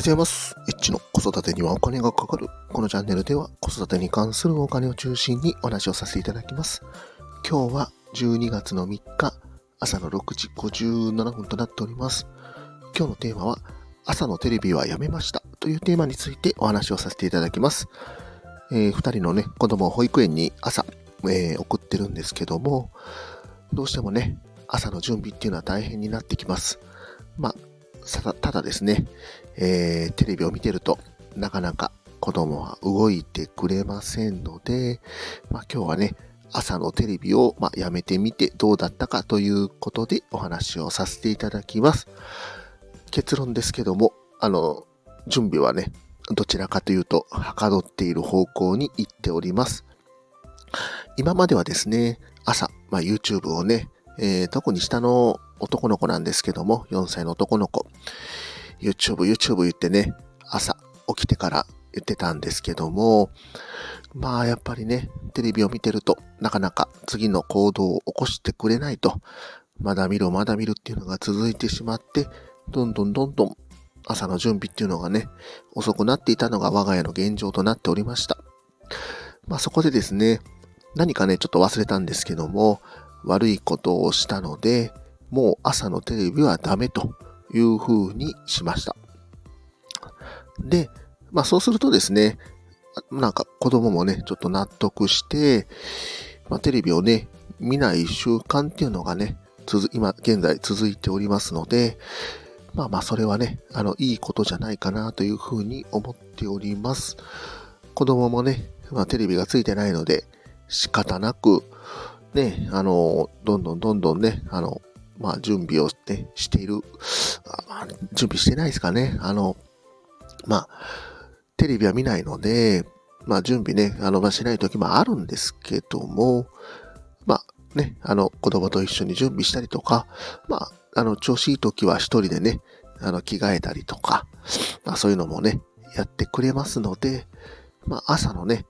ございます。エッチの子育てにはお金がかかる。このチャンネルでは子育てに関するお金を中心にお話をさせていただきます。今日は12月の3日、朝の6時57分となっております。今日のテーマは、朝のテレビはやめましたというテーマについてお話をさせていただきます。えー、2人のね、子供を保育園に朝、えー、送ってるんですけども、どうしてもね、朝の準備っていうのは大変になってきます。まあ、ただですね、えー、テレビを見てると、なかなか子供は動いてくれませんので、まあ、今日はね、朝のテレビを、ま、やめてみてどうだったかということでお話をさせていただきます。結論ですけども、あの、準備はね、どちらかというと、はかどっている方向に行っております。今まではですね、朝、まあ、YouTube をね、えー、特に下の男の子なんですけども、4歳の男の子、YouTube、YouTube 言ってね、朝起きてから言ってたんですけども、まあやっぱりね、テレビを見てるとなかなか次の行動を起こしてくれないと、まだ見るまだ見るっていうのが続いてしまって、どんどんどんどん朝の準備っていうのがね、遅くなっていたのが我が家の現状となっておりました。まあそこでですね、何かね、ちょっと忘れたんですけども、悪いことをしたので、もう朝のテレビはダメという風にしました。で、まあそうするとですね、なんか子供もね、ちょっと納得して、まあテレビをね、見ない習慣っていうのがね、今現在続いておりますので、まあまあそれはね、あの、いいことじゃないかなというふうに思っております。子供もね、まあテレビがついてないので、仕方なく、ね、あの、どんどんどんどんね、あの、まあ、準備をね、している、あ準備してないですかね。あの、まあ、テレビは見ないので、まあ、準備ね、あの、まあ、しない時もあるんですけども、まあ、ね、あの、子供と一緒に準備したりとか、まあ、あの、調子いい時は一人でね、あの、着替えたりとか、まあ、そういうのもね、やってくれますので、まあ、朝のね、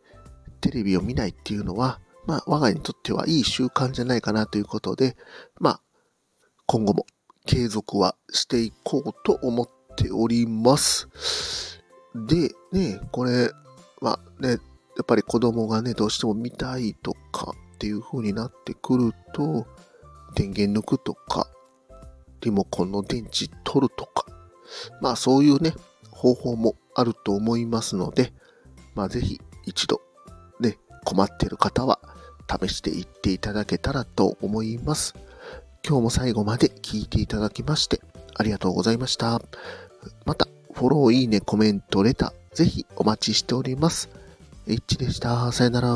テレビを見ないっていうのは、まあ、我が家にとってはいい習慣じゃないかなということで、まあ、今後も継続はしていこうと思っております。で、ね、これ、まあね、やっぱり子供がね、どうしても見たいとかっていう風になってくると、電源抜くとか、リモコンの電池取るとか、まあそういうね、方法もあると思いますので、まあぜひ一度ね、困っている方は試していっていただけたらと思います。今日も最後まで聞いていただきましてありがとうございました。また、フォロー、いいね、コメント、レター、ぜひお待ちしております。エッチでした。さよなら。